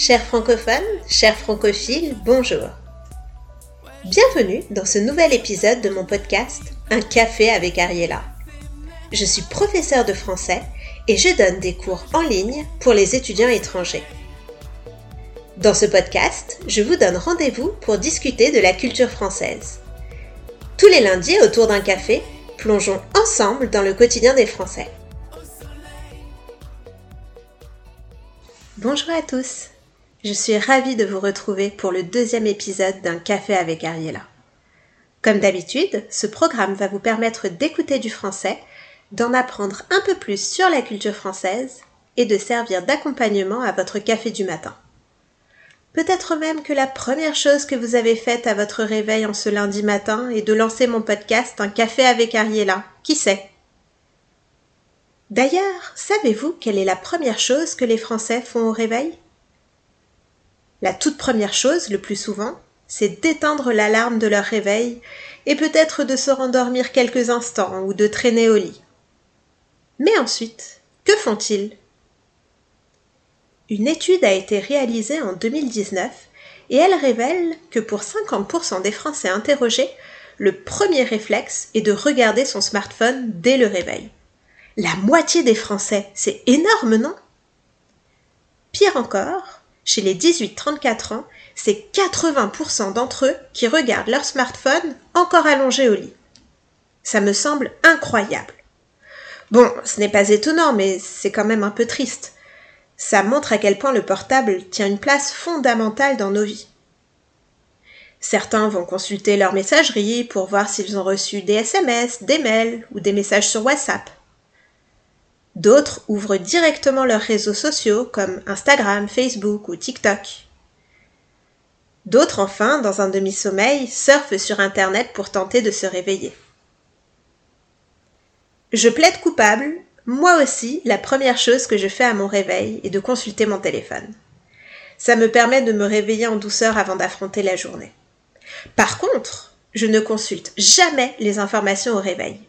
Chers francophones, chers francophiles, bonjour. Bienvenue dans ce nouvel épisode de mon podcast Un café avec Ariella. Je suis professeure de français et je donne des cours en ligne pour les étudiants étrangers. Dans ce podcast, je vous donne rendez-vous pour discuter de la culture française. Tous les lundis, autour d'un café, plongeons ensemble dans le quotidien des Français. Bonjour à tous je suis ravie de vous retrouver pour le deuxième épisode d'un café avec Ariella. Comme d'habitude, ce programme va vous permettre d'écouter du français, d'en apprendre un peu plus sur la culture française et de servir d'accompagnement à votre café du matin. Peut-être même que la première chose que vous avez faite à votre réveil en ce lundi matin est de lancer mon podcast Un café avec Ariella. Qui sait? D'ailleurs, savez-vous quelle est la première chose que les Français font au réveil? La toute première chose, le plus souvent, c'est d'éteindre l'alarme de leur réveil et peut-être de se rendormir quelques instants ou de traîner au lit. Mais ensuite, que font-ils? Une étude a été réalisée en 2019 et elle révèle que pour 50% des Français interrogés, le premier réflexe est de regarder son smartphone dès le réveil. La moitié des Français, c'est énorme, non? Pire encore, chez les 18-34 ans, c'est 80% d'entre eux qui regardent leur smartphone encore allongé au lit. Ça me semble incroyable. Bon, ce n'est pas étonnant, mais c'est quand même un peu triste. Ça montre à quel point le portable tient une place fondamentale dans nos vies. Certains vont consulter leur messagerie pour voir s'ils ont reçu des SMS, des mails ou des messages sur WhatsApp. D'autres ouvrent directement leurs réseaux sociaux comme Instagram, Facebook ou TikTok. D'autres enfin, dans un demi-sommeil, surfent sur Internet pour tenter de se réveiller. Je plaide coupable, moi aussi, la première chose que je fais à mon réveil est de consulter mon téléphone. Ça me permet de me réveiller en douceur avant d'affronter la journée. Par contre, je ne consulte jamais les informations au réveil.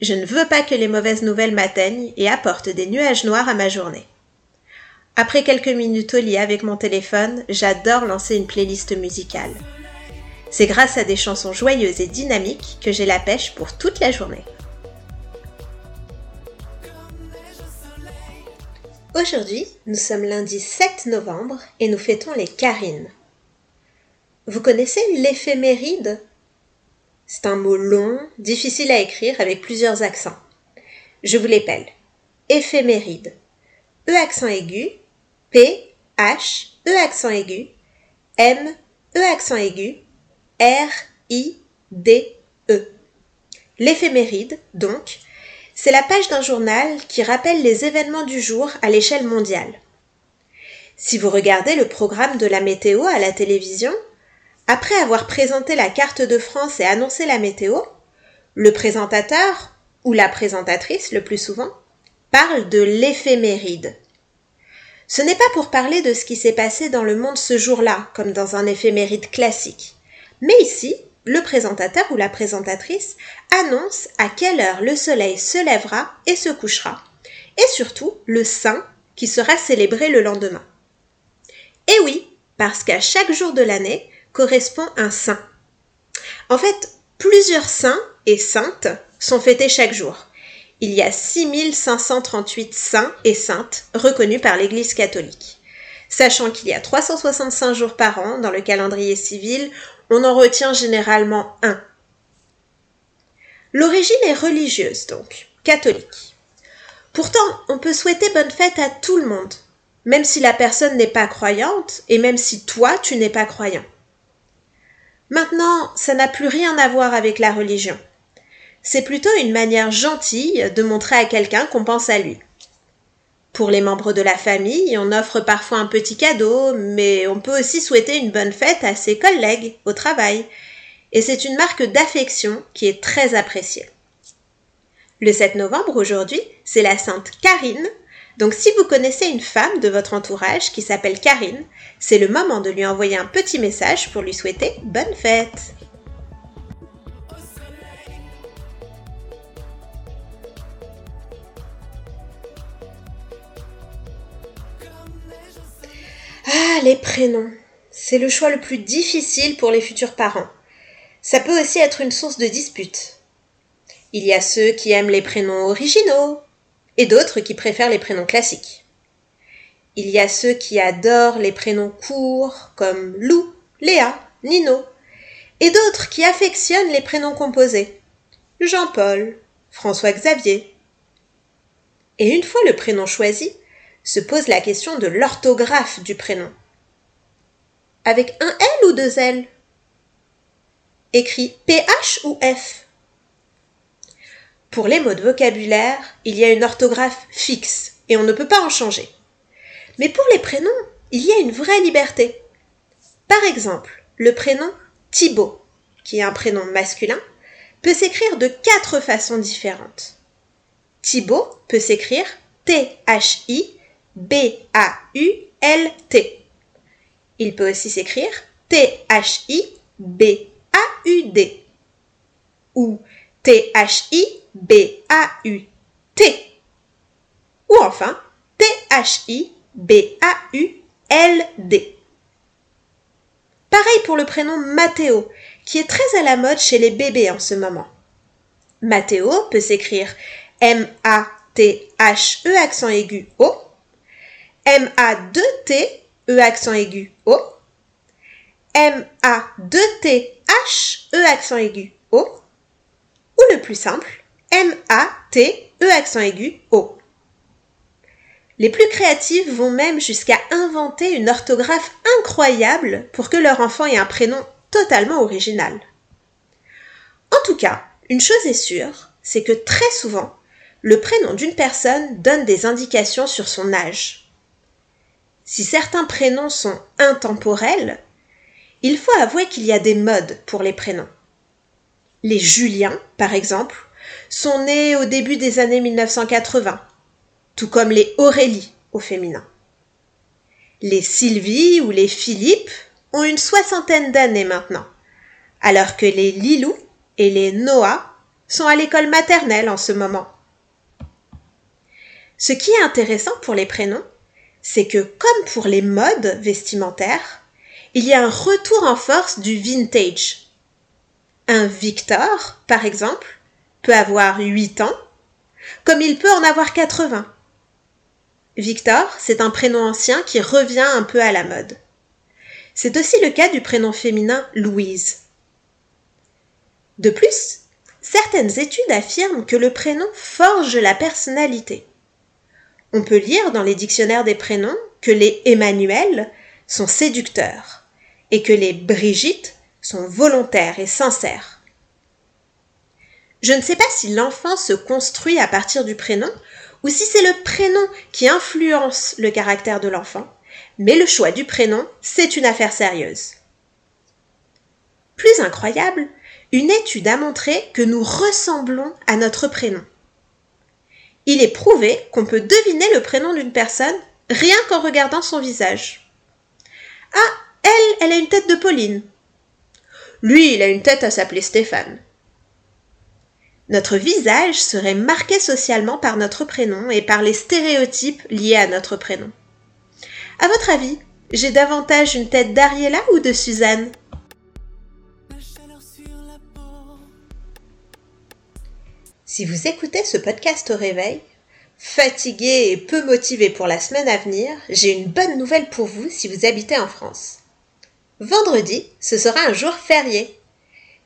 Je ne veux pas que les mauvaises nouvelles m'atteignent et apportent des nuages noirs à ma journée. Après quelques minutes au lit avec mon téléphone, j'adore lancer une playlist musicale. C'est grâce à des chansons joyeuses et dynamiques que j'ai la pêche pour toute la journée. Aujourd'hui, nous sommes lundi 7 novembre et nous fêtons les Carines. Vous connaissez l'éphéméride? C'est un mot long, difficile à écrire avec plusieurs accents. Je vous l'épelle. Éphéméride. E accent aigu, P, H, E accent aigu, M, E accent aigu, R, I, D, E. L'éphéméride, donc, c'est la page d'un journal qui rappelle les événements du jour à l'échelle mondiale. Si vous regardez le programme de la météo à la télévision, après avoir présenté la carte de France et annoncé la météo, le présentateur, ou la présentatrice le plus souvent, parle de l'éphéméride. Ce n'est pas pour parler de ce qui s'est passé dans le monde ce jour-là, comme dans un éphéméride classique. Mais ici, le présentateur ou la présentatrice annonce à quelle heure le soleil se lèvera et se couchera, et surtout le saint qui sera célébré le lendemain. Et oui, parce qu'à chaque jour de l'année, correspond un saint. En fait, plusieurs saints et saintes sont fêtés chaque jour. Il y a 6538 saints et saintes reconnus par l'Église catholique. Sachant qu'il y a 365 jours par an dans le calendrier civil, on en retient généralement un. L'origine est religieuse donc, catholique. Pourtant, on peut souhaiter bonne fête à tout le monde, même si la personne n'est pas croyante et même si toi tu n'es pas croyant. Maintenant, ça n'a plus rien à voir avec la religion. C'est plutôt une manière gentille de montrer à quelqu'un qu'on pense à lui. Pour les membres de la famille, on offre parfois un petit cadeau, mais on peut aussi souhaiter une bonne fête à ses collègues au travail. Et c'est une marque d'affection qui est très appréciée. Le 7 novembre aujourd'hui, c'est la sainte Karine, donc si vous connaissez une femme de votre entourage qui s'appelle Karine, c'est le moment de lui envoyer un petit message pour lui souhaiter bonne fête. Ah, les prénoms. C'est le choix le plus difficile pour les futurs parents. Ça peut aussi être une source de dispute. Il y a ceux qui aiment les prénoms originaux et d'autres qui préfèrent les prénoms classiques. Il y a ceux qui adorent les prénoms courts comme Lou, Léa, Nino, et d'autres qui affectionnent les prénoms composés. Jean-Paul, François-Xavier. Et une fois le prénom choisi, se pose la question de l'orthographe du prénom. Avec un L ou deux L? Écrit PH ou F? Pour les mots de vocabulaire, il y a une orthographe fixe et on ne peut pas en changer. Mais pour les prénoms, il y a une vraie liberté. Par exemple, le prénom Thibaut, qui est un prénom masculin, peut s'écrire de quatre façons différentes. Thibaut peut s'écrire T-H-I-B-A-U-L-T. Il peut aussi s'écrire T-H-I-B-A-U-D ou T-H-I-B-A-U-T ou enfin T-H-I-B-A-U-L-D. Pareil pour le prénom Mathéo, qui est très à la mode chez les bébés en ce moment. Mathéo peut s'écrire M-A-T-H-E accent aigu O, M-A-2-T E accent aigu O, M-A-2-T-H E accent aigu O, ou le plus simple, M-A-T E accent aigu O. Les plus créatives vont même jusqu'à inventer une orthographe incroyable pour que leur enfant ait un prénom totalement original. En tout cas, une chose est sûre, c'est que très souvent, le prénom d'une personne donne des indications sur son âge. Si certains prénoms sont intemporels, il faut avouer qu'il y a des modes pour les prénoms. Les Juliens, par exemple, sont nés au début des années 1980 tout comme les Aurélie au féminin. Les Sylvie ou les Philippe ont une soixantaine d'années maintenant, alors que les Lilou et les Noah sont à l'école maternelle en ce moment. Ce qui est intéressant pour les prénoms, c'est que comme pour les modes vestimentaires, il y a un retour en force du vintage. Un Victor, par exemple, avoir 8 ans, comme il peut en avoir 80. Victor, c'est un prénom ancien qui revient un peu à la mode. C'est aussi le cas du prénom féminin Louise. De plus, certaines études affirment que le prénom forge la personnalité. On peut lire dans les dictionnaires des prénoms que les Emmanuel sont séducteurs et que les Brigitte sont volontaires et sincères. Je ne sais pas si l'enfant se construit à partir du prénom ou si c'est le prénom qui influence le caractère de l'enfant, mais le choix du prénom, c'est une affaire sérieuse. Plus incroyable, une étude a montré que nous ressemblons à notre prénom. Il est prouvé qu'on peut deviner le prénom d'une personne rien qu'en regardant son visage. Ah, elle, elle a une tête de Pauline. Lui, il a une tête à s'appeler Stéphane. Notre visage serait marqué socialement par notre prénom et par les stéréotypes liés à notre prénom. À votre avis, j'ai davantage une tête d'Ariella ou de Suzanne? Si vous écoutez ce podcast au réveil, fatigué et peu motivé pour la semaine à venir, j'ai une bonne nouvelle pour vous si vous habitez en France. Vendredi, ce sera un jour férié.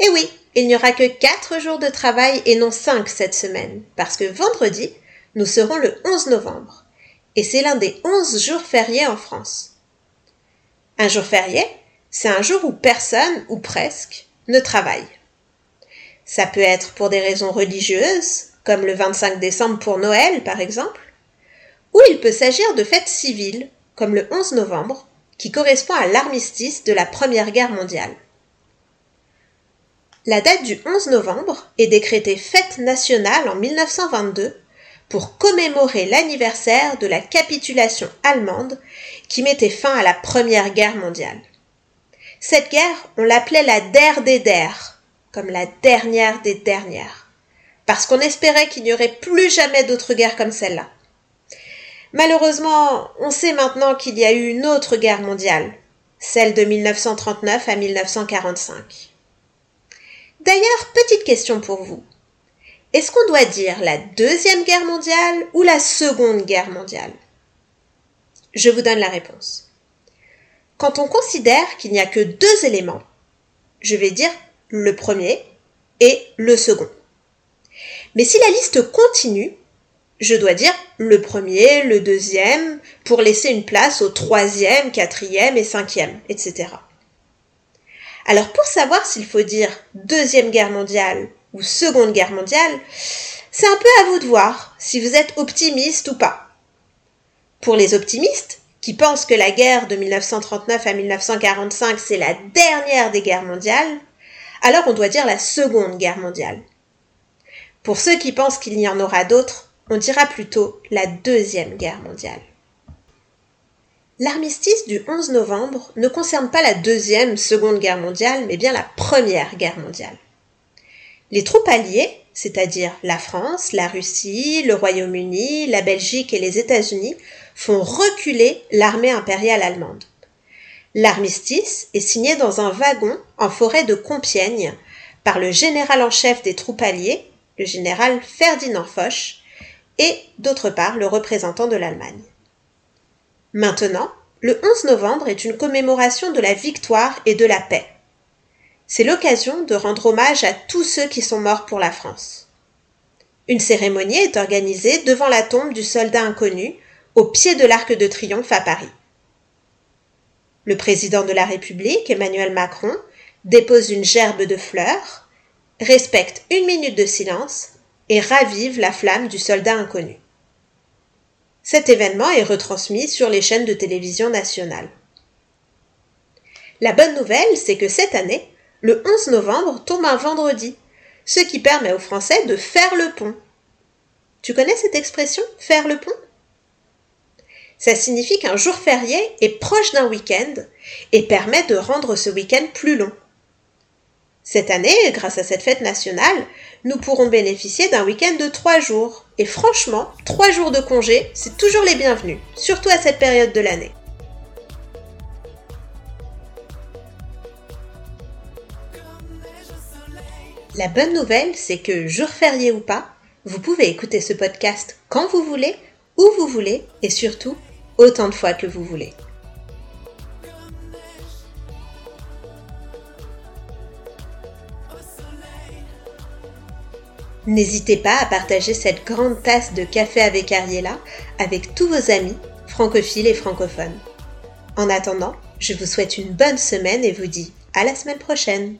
Et oui, il n'y aura que 4 jours de travail et non 5 cette semaine, parce que vendredi, nous serons le 11 novembre, et c'est l'un des 11 jours fériés en France. Un jour férié, c'est un jour où personne, ou presque, ne travaille. Ça peut être pour des raisons religieuses, comme le 25 décembre pour Noël par exemple, ou il peut s'agir de fêtes civiles, comme le 11 novembre, qui correspond à l'armistice de la Première Guerre mondiale. La date du 11 novembre est décrétée fête nationale en 1922 pour commémorer l'anniversaire de la capitulation allemande qui mettait fin à la Première Guerre mondiale. Cette guerre, on l'appelait la Der des Der, comme la dernière des dernières, parce qu'on espérait qu'il n'y aurait plus jamais d'autres guerres comme celle-là. Malheureusement, on sait maintenant qu'il y a eu une autre guerre mondiale, celle de 1939 à 1945. D'ailleurs, petite question pour vous. Est-ce qu'on doit dire la Deuxième Guerre mondiale ou la Seconde Guerre mondiale? Je vous donne la réponse. Quand on considère qu'il n'y a que deux éléments, je vais dire le premier et le second. Mais si la liste continue, je dois dire le premier, le deuxième, pour laisser une place au troisième, quatrième et cinquième, etc. Alors pour savoir s'il faut dire Deuxième Guerre mondiale ou Seconde Guerre mondiale, c'est un peu à vous de voir si vous êtes optimiste ou pas. Pour les optimistes, qui pensent que la guerre de 1939 à 1945 c'est la dernière des guerres mondiales, alors on doit dire la Seconde Guerre mondiale. Pour ceux qui pensent qu'il y en aura d'autres, on dira plutôt la Deuxième Guerre mondiale. L'armistice du 11 novembre ne concerne pas la Deuxième, Seconde Guerre mondiale, mais bien la Première Guerre mondiale. Les troupes alliées, c'est-à-dire la France, la Russie, le Royaume-Uni, la Belgique et les États-Unis, font reculer l'armée impériale allemande. L'armistice est signé dans un wagon en forêt de Compiègne par le général en chef des troupes alliées, le général Ferdinand Foch, et d'autre part le représentant de l'Allemagne. Maintenant, le 11 novembre est une commémoration de la victoire et de la paix. C'est l'occasion de rendre hommage à tous ceux qui sont morts pour la France. Une cérémonie est organisée devant la tombe du soldat inconnu, au pied de l'Arc de Triomphe à Paris. Le président de la République, Emmanuel Macron, dépose une gerbe de fleurs respecte une minute de silence et ravive la flamme du soldat inconnu. Cet événement est retransmis sur les chaînes de télévision nationales. La bonne nouvelle, c'est que cette année, le 11 novembre tombe un vendredi, ce qui permet aux Français de faire le pont. Tu connais cette expression, faire le pont? Ça signifie qu'un jour férié est proche d'un week-end et permet de rendre ce week-end plus long. Cette année, grâce à cette fête nationale, nous pourrons bénéficier d'un week-end de trois jours. Et franchement, trois jours de congé, c'est toujours les bienvenus, surtout à cette période de l'année. La bonne nouvelle, c'est que jour férié ou pas, vous pouvez écouter ce podcast quand vous voulez, où vous voulez, et surtout autant de fois que vous voulez. N'hésitez pas à partager cette grande tasse de café avec Ariella avec tous vos amis, francophiles et francophones. En attendant, je vous souhaite une bonne semaine et vous dis à la semaine prochaine.